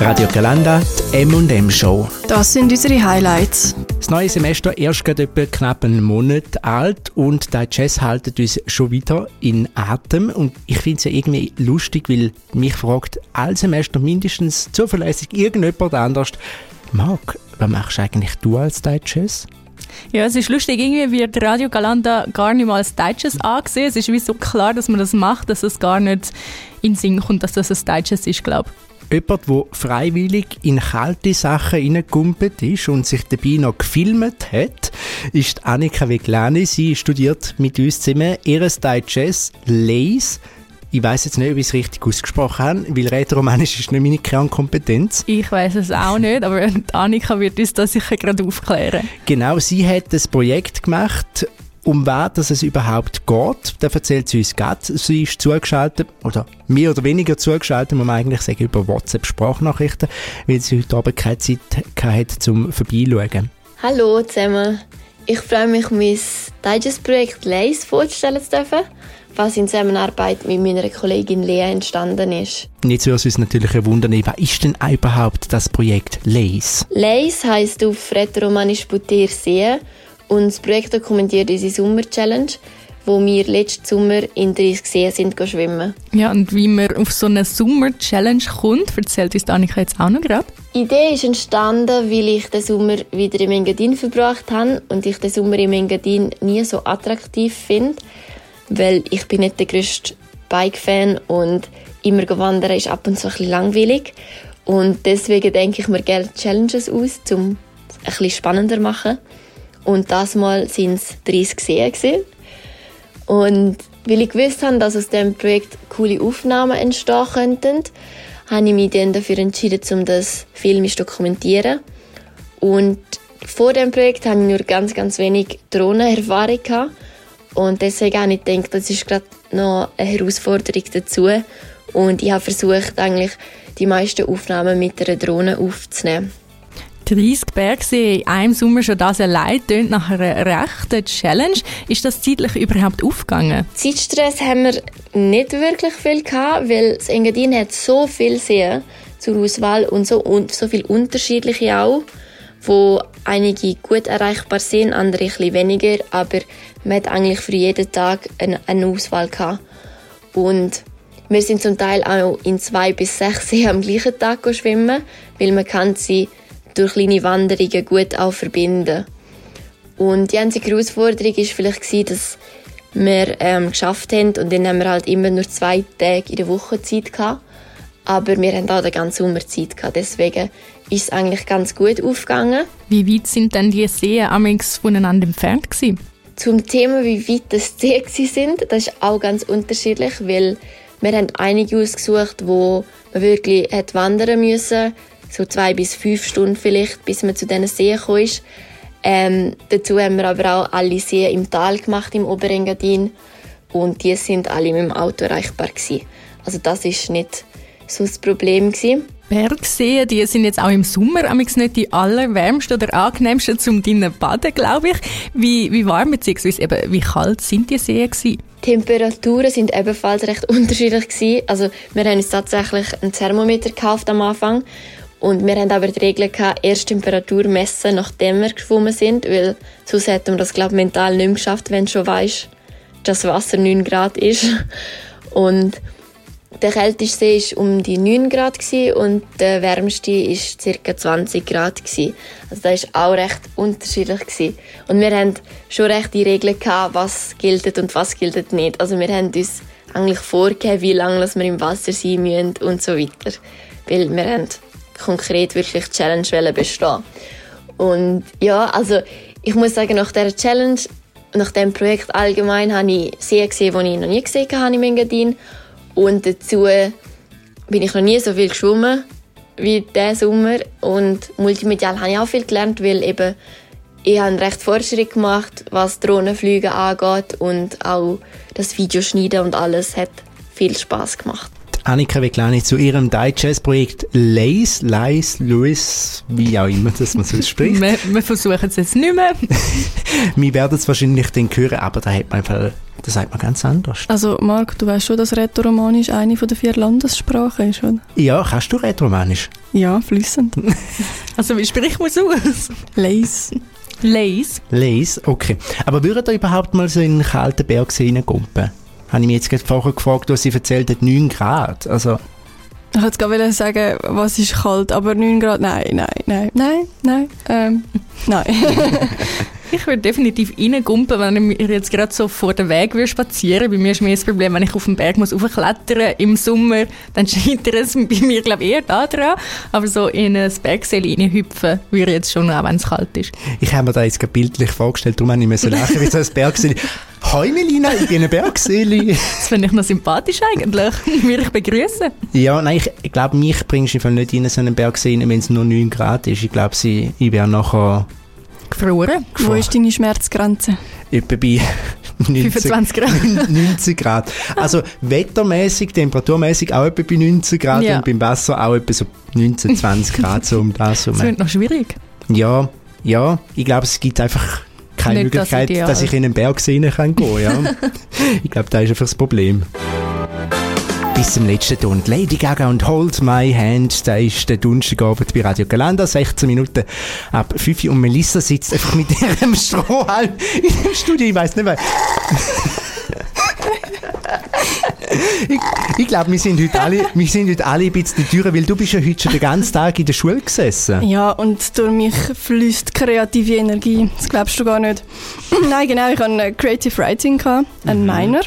Radio Galanda, die M&M Show. Das sind unsere Highlights. Das neue Semester erst gerade etwa knapp einen Monat alt und die Jazz halten uns schon wieder in Atem. Und ich finde es ja irgendwie lustig, weil mich fragt all Semester mindestens zuverlässig irgendjemand anders, Marc, was machst eigentlich du als Jazz? Ja, es ist lustig, irgendwie wird Radio Galanda gar nicht mal als Deutsches angesehen. Es ist wie so klar, dass man das macht, dass es gar nicht in den Sinn kommt, dass das ein Deutsches ist, glaube ich. Jemand, der freiwillig in kalte Sachen hineingekumpelt ist und sich dabei noch gefilmt hat, ist Annika Veglani. Sie studiert mit uns zusammen ihr Jazz Lace. Ich weiß jetzt nicht, ob ich es richtig ausgesprochen habe, weil Rätoromanisch ist nicht meine Kernkompetenz. Ich weiß es auch nicht, aber Annika wird uns das sicher gerade aufklären. Genau, sie hat das Projekt gemacht um dass es überhaupt geht. Da erzählt sie uns gerade. Sie ist zugeschaltet, oder mehr oder weniger zugeschaltet, muss man eigentlich sagen, über WhatsApp-Sprachnachrichten, weil sie heute Abend keine Zeit hatte, zum Vorbeischauen. Hallo zusammen. Ich freue mich, mein Digest-Projekt Lace vorzustellen zu dürfen, was in Zusammenarbeit mit meiner Kollegin Lea entstanden ist. Jetzt würde uns natürlich wundern, was ist denn überhaupt das Projekt Lace? Lace heisst auf Rätoromanisch Butir sehen und das Projekt dokumentiert unsere Sommer-Challenge, wo wir letzten Sommer in 30 Seen sind schwimmen. Ja, und wie man auf so eine Sommer-Challenge kommt, erzählt uns Annika jetzt auch noch gerade. Die Idee ist entstanden, weil ich den Sommer wieder im Engadin verbracht habe und ich den Sommer im Engadin nie so attraktiv finde, weil ich bin nicht der grösste Bike-Fan und immer wandern ist ab und zu ein bisschen langweilig. Und deswegen denke ich mir gerne Challenges aus, um es ein bisschen spannender zu machen. Und das Mal sind es 30 Seen. Und weil ich gewusst habe, dass aus diesem Projekt coole Aufnahmen entstehen könnten, habe ich mich dann dafür entschieden, um das filmisch zu dokumentieren. Und vor dem Projekt habe ich nur ganz, ganz wenig Drohnenerfahrung. Und deswegen habe ich gedacht, das ist gerade noch eine Herausforderung dazu. Und ich habe versucht, eigentlich die meisten Aufnahmen mit einer Drohne aufzunehmen. 30 Bergsee in einem Sommer schon das allein tönt nach einer rechten Challenge. Ist das zeitlich überhaupt aufgegangen? Zeitstress haben wir nicht wirklich viel gehabt, weil das Engadin hat so viel Seen zur Auswahl und so, und so viel unterschiedliche auch, wo einige gut erreichbar sind, andere ein weniger, aber man hat eigentlich für jeden Tag eine, eine Auswahl gehabt. Und wir sind zum Teil auch in zwei bis sechs Seen am gleichen Tag schwimmen, weil man kann sie durch kleine Wanderungen gut auch verbinden. Und die einzige Herausforderung war vielleicht, dass wir ähm, geschafft haben und dann haben wir halt immer nur zwei Tage in der Woche Zeit gehabt. Aber wir haben auch den ganzen Sommer Zeit gehabt. Deswegen ist es eigentlich ganz gut aufgegangen. Wie weit sind denn die Seen amix voneinander entfernt gewesen? Zum Thema, wie weit das Seen sind, das ist auch ganz unterschiedlich, weil wir haben einige ausgesucht, wo man wirklich hat wandern musste so zwei bis fünf Stunden vielleicht, bis man zu diesen Seen gekommen ist. Ähm, dazu haben wir aber auch alle Seen im Tal gemacht, im Oberengadin. Und die sind alle mit dem Auto erreichbar gewesen. Also das ist nicht so das Problem gewesen. Bergseen, die sind jetzt auch im Sommer nicht die allerwärmsten oder angenehmsten zum drinnen baden, glaube ich. Wie, wie warm bzw. eben wie kalt sind die Seen gewesen? Die Temperaturen sind ebenfalls recht unterschiedlich gewesen. Also wir haben uns tatsächlich ein Thermometer gekauft am Anfang und wir haben aber die Regel gehabt, erst Temperatur messen, nachdem wir geschwommen sind, weil sonst hätten wir das, glaube mental nicht mehr geschafft, wenn du schon weißt, dass Wasser 9 Grad ist. Und der kälteste See war um die 9 Grad und der wärmste war ca. 20 Grad. Also das war auch recht unterschiedlich. Und wir haben schon recht die Regeln gehabt, was gilt und was gilt nicht. Also wir haben uns eigentlich vorgegeben, wie lange wir im Wasser sein müssen und so weiter. Weil wir haben konkret wirklich die Challenge bestehen Und ja, also ich muss sagen, nach dieser Challenge, nach dem Projekt allgemein, habe ich sehr gesehen, die ich noch nie gesehen habe im Engadin. Und dazu bin ich noch nie so viel geschwommen wie diesen Sommer. Und multimedial habe ich auch viel gelernt, weil eben ich habe recht Fortschritt gemacht, was Drohnenflüge angeht und auch das Videoschneiden und alles hat viel Spaß gemacht. Annika Weglani zu ihrem Digest-Projekt Lace, Lice, Louis, wie auch immer das man so spricht. wir, wir versuchen es jetzt nicht mehr. wir werden es wahrscheinlich dann hören, aber da hat man einfach, das sagt man ganz anders. Also Marc, du weißt schon, dass Rätoromanisch eine von der vier Landessprachen ist, oder? Ja, kannst du Rätoromanisch? Ja, flüssend. Also wie spricht man es aus? Lace. Lace. Lace, okay. Aber würdet ihr überhaupt mal so in einen kalten Berg reingumpen? Habe ich mich jetzt gerade vorher gefragt, was sie erzählt hat, 9 Grad. Also, Ich wollte gerade sagen, was ist kalt, aber 9 Grad, nein, nein, nein, nein, nein, ähm, nein. Ich würde definitiv reingumpen, wenn ich mir jetzt gerade so vor den Weg würde spazieren. Bei mir ist mir das Problem, wenn ich auf den Berg muss aufklettern im Sommer, dann scheitert es bei mir glaube ich eher da dran. Aber so in ein Bergseil reinhüpfen würde ich jetzt schon, auch wenn es kalt ist. ich habe mir da jetzt bildlich vorgestellt, darum habe ich müssen lachen, wie so ein Bergseli. Hoi Melina, ich bin ein Bergseli. Das finde ich noch sympathisch eigentlich. würde ich begrüßen. ja, nein, ich, ich glaube, mich bringst du nicht in so einen Bergsee, wenn es nur 9 Grad ist. Ich glaube, ich wäre nachher Gefroren. Wo ist deine Schmerzgrenze? etwa bei 90, 25 Grad. 90 Grad. Also wettermäßig, temperaturmäßig auch etwa bei 19 Grad Ja. und beim Wasser auch etwa so 19, 20 Grad, so um das herum. Das wird noch schwierig. Ja, ja, ich glaube, es gibt einfach keine Nicht das Möglichkeit, Ideal. dass ich in einen Berg sehen kann gehen, ja. ich glaube, das ist einfach das Problem. Bis zum letzten Ton. Lady Gaga und Hold My Hand. Da ist der Donnerstagabend bei Radio Galanda. 16 Minuten ab 5 Uhr. Und Melissa sitzt einfach mit ihrem Strohhalm in dem Studio. Ich weiß nicht mehr. ich ich glaube, wir sind heute alle, wir sind heute alle ein bisschen teurer, weil du bist ja heute schon den ganzen Tag in der Schule gesessen. Ja, und durch mich fließt kreative Energie. Das glaubst du gar nicht. Nein, genau, ich hatte ein Creative Writing, einen Minor,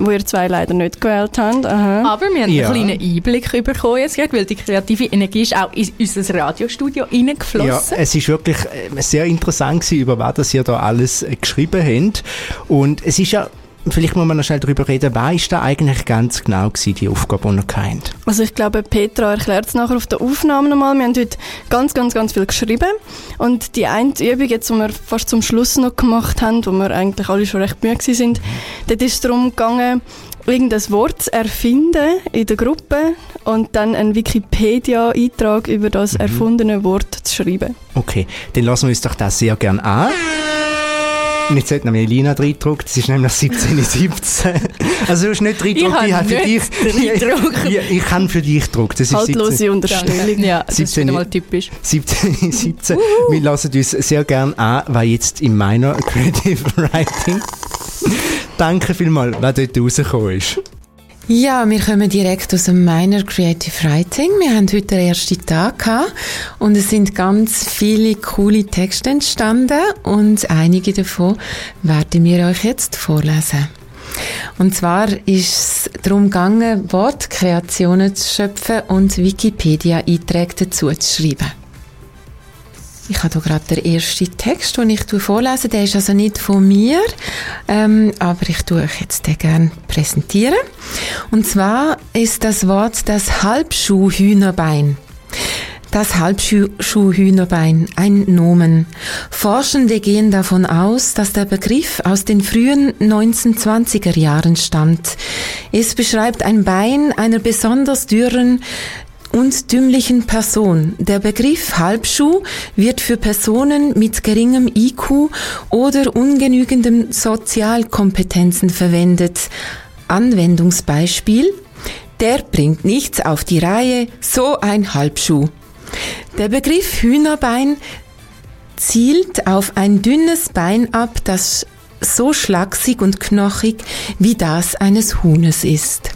wo ihr zwei leider nicht gewählt habt. Aha. Aber wir haben Ja. einen kleinen Einblick bekommen jetzt gerade, weil die kreative Energie ist auch in unser Radiostudio Ja, reingeflossen. es ist wirklich äh, sehr interessant gewesen, über was ihr da alles äh, geschrieben habt. Und es ist ja, vielleicht muss man noch schnell darüber reden, was ist da eigentlich ganz genau gewesen, die Aufgabe, die ihr kennt? Also ich glaube, Petra erklärt es nachher auf der Aufnahme nochmal. Wir haben heute ganz, ganz, ganz viel geschrieben. Und die eine Übung, jetzt, die wir fast zum Schluss noch gemacht haben, wo wir eigentlich alle schon recht müde waren, sind, dort ist es darum gegangen, irgendein Wort zu erfinden in der Gruppe und dann einen Wikipedia-Eintrag über das erfundene Wort zu schreiben. Okay, dann lassen wir uns doch das sehr gern an. Und jetzt hat noch Melina reingedruckt, es ist nämlich 17.17 Also du hast nicht reingedruckt, Ich ich, habe habe für dich... reingedruckt. Ja, ich kann für dich gedruckt. Das ist 17 Haltlose Unterstellung. Ja, das ist 17 wieder mal typisch. 17, 17. Wir lassen uns sehr gern an, was jetzt in meiner Creative Writing. Danke vielmals, was dort rausgekommen ist. Ja, wir kommen direkt aus dem Minor Creative Writing. Wir haben heute den ersten Tag und es sind ganz viele coole Texte entstanden und einige davon werden wir euch jetzt vorlesen. Und zwar ist es darum gegangen, Wortkreationen zu schöpfen und Wikipedia-Einträge dazu zu schreiben. Ich habe hier gerade den ersten Text, den ich vorlese. Der ist also nicht von mir, ähm, aber ich tue euch jetzt den gerne präsentieren. Und zwar ist das Wort das Halbschuhhühnerbein. Das Halbschuhhühnerbein, ein Nomen. Forschende gehen davon aus, dass der Begriff aus den frühen 1920er Jahren stammt. Es beschreibt ein Bein einer besonders dürren, und dümmlichen Person. Der Begriff Halbschuh wird für Personen mit geringem IQ oder ungenügendem Sozialkompetenzen verwendet. Anwendungsbeispiel Der bringt nichts auf die Reihe, so ein Halbschuh. Der Begriff Hühnerbein zielt auf ein dünnes Bein ab, das so schlaksig und knochig wie das eines Huhnes ist.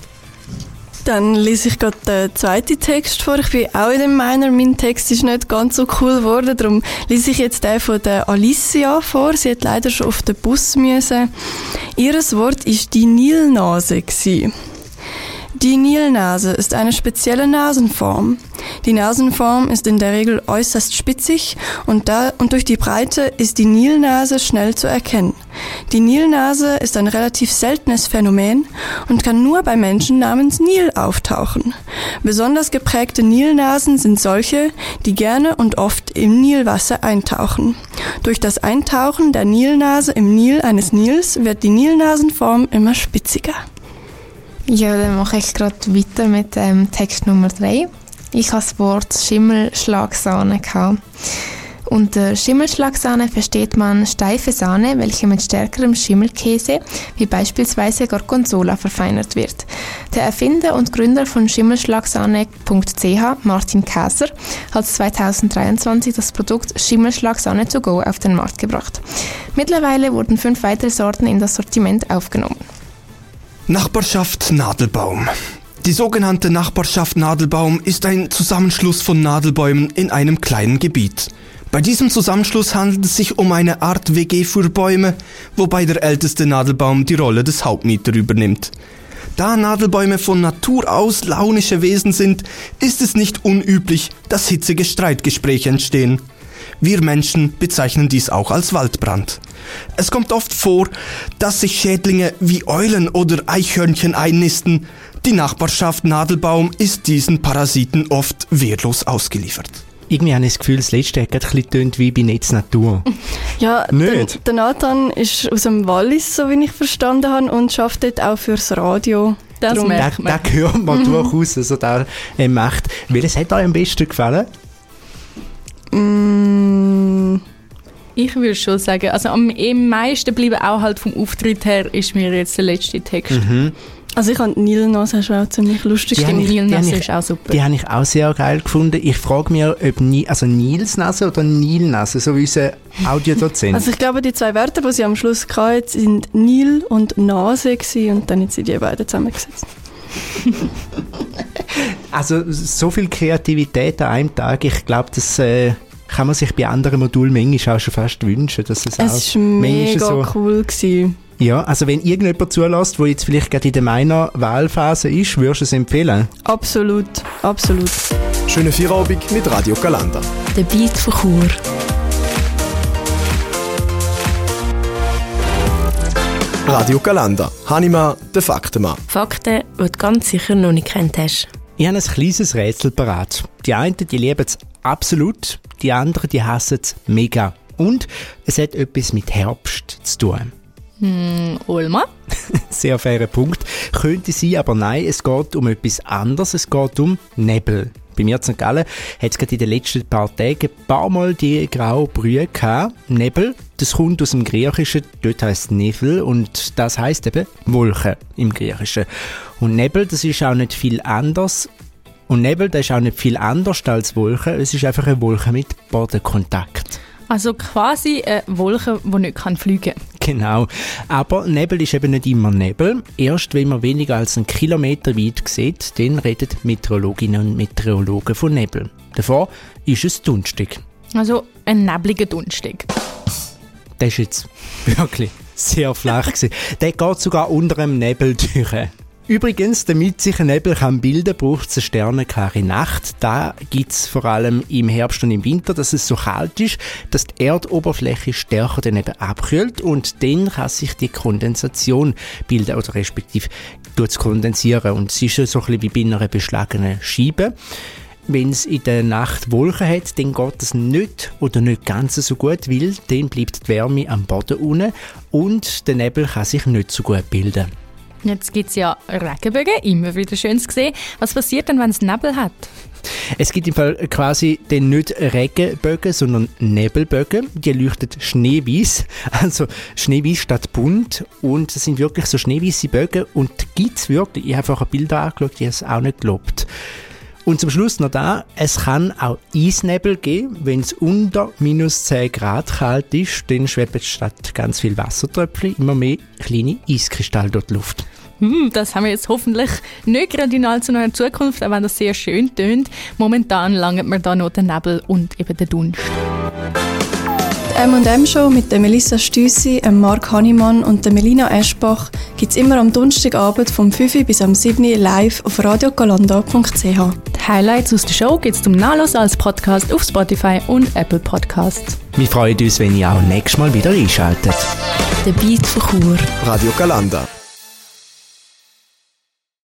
Dann lese ich gerade den zweiten Text vor. Ich bin auch in dem Minor. Mein Text ist nicht ganz so cool geworden. Darum lese ich jetzt den von der Alicia vor. Sie hat leider schon auf den Bus müssen. Ihres Wort ist die Nilnase gsi. Die Nilnase ist eine spezielle Nasenform. Die Nasenform ist in der Regel äußerst spitzig und, da, und durch die Breite ist die Nilnase schnell zu erkennen. Die Nilnase ist ein relativ seltenes Phänomen und kann nur bei Menschen namens Nil auftauchen. Besonders geprägte Nilnasen sind solche, die gerne und oft im Nilwasser eintauchen. Durch das Eintauchen der Nilnase im Nil eines Nils wird die Nilnasenform immer spitziger. Ja, dann mache ich gerade weiter mit ähm, Text Nummer 3. Ich habe das Wort Schimmelschlagsahne gehabt. Unter Schimmelschlagsahne versteht man steife Sahne, welche mit stärkerem Schimmelkäse, wie beispielsweise Gorgonzola, verfeinert wird. Der Erfinder und Gründer von Schimmelschlagsahne.ch, Martin Käser, hat 2023 das Produkt Schimmelschlagsahne to go auf den Markt gebracht. Mittlerweile wurden fünf weitere Sorten in das Sortiment aufgenommen. Nachbarschaft Nadelbaum. Die sogenannte Nachbarschaft Nadelbaum ist ein Zusammenschluss von Nadelbäumen in einem kleinen Gebiet. Bei diesem Zusammenschluss handelt es sich um eine Art WG für Bäume, wobei der älteste Nadelbaum die Rolle des Hauptmieter übernimmt. Da Nadelbäume von Natur aus launische Wesen sind, ist es nicht unüblich, dass hitzige Streitgespräche entstehen. Wir Menschen bezeichnen dies auch als Waldbrand. Es kommt oft vor, dass sich Schädlinge wie Eulen oder Eichhörnchen einnisten. Die Nachbarschaft Nadelbaum ist diesen Parasiten oft wehrlos ausgeliefert. Irgendwie habe ich das Gefühl, das letzte hat gerade ein bisschen wie bei Netz Natur. Ja, Nicht? Der, der Nathan ist aus dem Wallis, so wie ich verstanden habe, und arbeitet dort auch fürs Radio. Das Darum- merkt Da, man. da hört man durchaus, also da äh, macht. Welches hat euch am besten gefallen? Mm, Ich würde schon sagen, also am am meisten bleiben auch halt vom Auftritt her ist mir jetzt der letzte Text. also ich fand Nilnas hast du auch ziemlich lustig Die Stimmt, habe ich- ist auch super. Die habe ich auch sehr geil gefunden. Ich frage mich, ob Ni also Nils Nase oder Nil Nase, so wie unser Audiodozent. Also ich glaube, die zwei Wörter, die sie am Schluss hatten, sind Nil und Nase gewesen, und dann hat sie die beiden zusammengesetzt. Also so viel Kreativität an einem Tag, ich glaube, das äh, kann man sich bei anderen Modulen manchmal auch schon fast wünschen, dass es, Es manchmal mega so... cool. Gewesen. Ja, also wenn irgendjemand zulässt, der jetzt vielleicht gerade in der meiner Wahlphase ist, würdest du es empfehlen? Absolut, absolut. Schöne Feierabend mit Radio Galanda. Der Beat von Chur. Radio Galanda. Hanima, der Faktenmann. Fakten, die du ganz sicher noch nicht kennt hast. Ich habe ein kleines Rätsel parat. Die einen, die lieben es absolut, die anderen, die hassen es mega. Und es hat etwas mit Herbst zu tun. Hm, Ulma? Sehr fairer Punkt. Könnte sein, aber nein, es geht um etwas anderes. Es geht um Nebel. Bei mir in St. Gallen hat es gerade in den letzten paar Tagen ein paar Mal die graue Brühe gehabt. Nebel, das kommt aus dem Griechischen, dort heißt Nebel und das heißt eben Wolke im Griechischen. Und Nebel, das ist auch nicht viel anders. Und Nebel, das ist auch nicht viel anders als Wolke. Es ist einfach eine Wolke mit Bodenkontakt. Also quasi eine Wolke, die nicht kann fliegen Genau. Aber Nebel ist eben nicht immer Nebel. Erst wenn man weniger als einen Kilometer weit sieht, dann reden Meteorologinnen und Meteorologen von Nebel. Davor ist es dunstig. Also ein nebliger Dunstig. Das ist jetzt wirklich sehr flach gewesen. Der geht sogar unter einem Nebel durch. Übrigens, damit sich ein Nebel kann bilden braucht es eine sternenklare Nacht. Da gibt es vor allem im Herbst und im Winter, dass es so kalt ist, dass die Erdoberfläche stärker dann eben abkühlt und dann kann sich die Kondensation bilden oder respektive kondensieren und es ist so ein bisschen wie bei einer beschlagenen Scheibe. Wenn es in der Nacht Wolken hat, dann geht es nicht oder nicht ganz so gut, weil dann bleibt die Wärme am Boden unten und der Nebel kann sich nicht so gut bilden. Jetzt gibt es ja Regenbögen, immer wieder schön zu sehen. Was passiert denn, wenn es Nebel hat? Es gibt im Fall quasi den nicht Regenbögen, sondern Nebelbögen. Die leuchten schneeweiß, also schneeweiß statt bunt. Und es sind wirklich so schneeweiße Bögen und gibt es wirklich. Ich habe einfach Bilder angeschaut, die es auch nicht gelobt. Und zum Schluss noch da, es kann auch Eisnebel geben, wenn es unter minus 10 Grad kalt ist, dann schweben statt ganz viel Wassertröpfchen immer mehr kleine Eiskristalle durch die Luft. Hm, das haben wir jetzt hoffentlich nicht gerade in allzu naher Zukunft, auch wenn das sehr schön tönt. Momentan langt mir da noch der Nebel und eben der Dunst. Die M&M Show mit der Melissa Stüssi, dem Mark Hannemann und der Melina Eschbach gibt es immer am Donnerstagabend vom 5 Uhr bis am 7 Uhr live auf radiogalanda.ch. Die Highlights aus der Show gibt es zum Nachlesen als Podcast auf Spotify und Apple Podcasts. Wir freuen uns, wenn ihr auch nächstes Mal wieder einschaltet. Der Beat von Chur. Radio Galanda.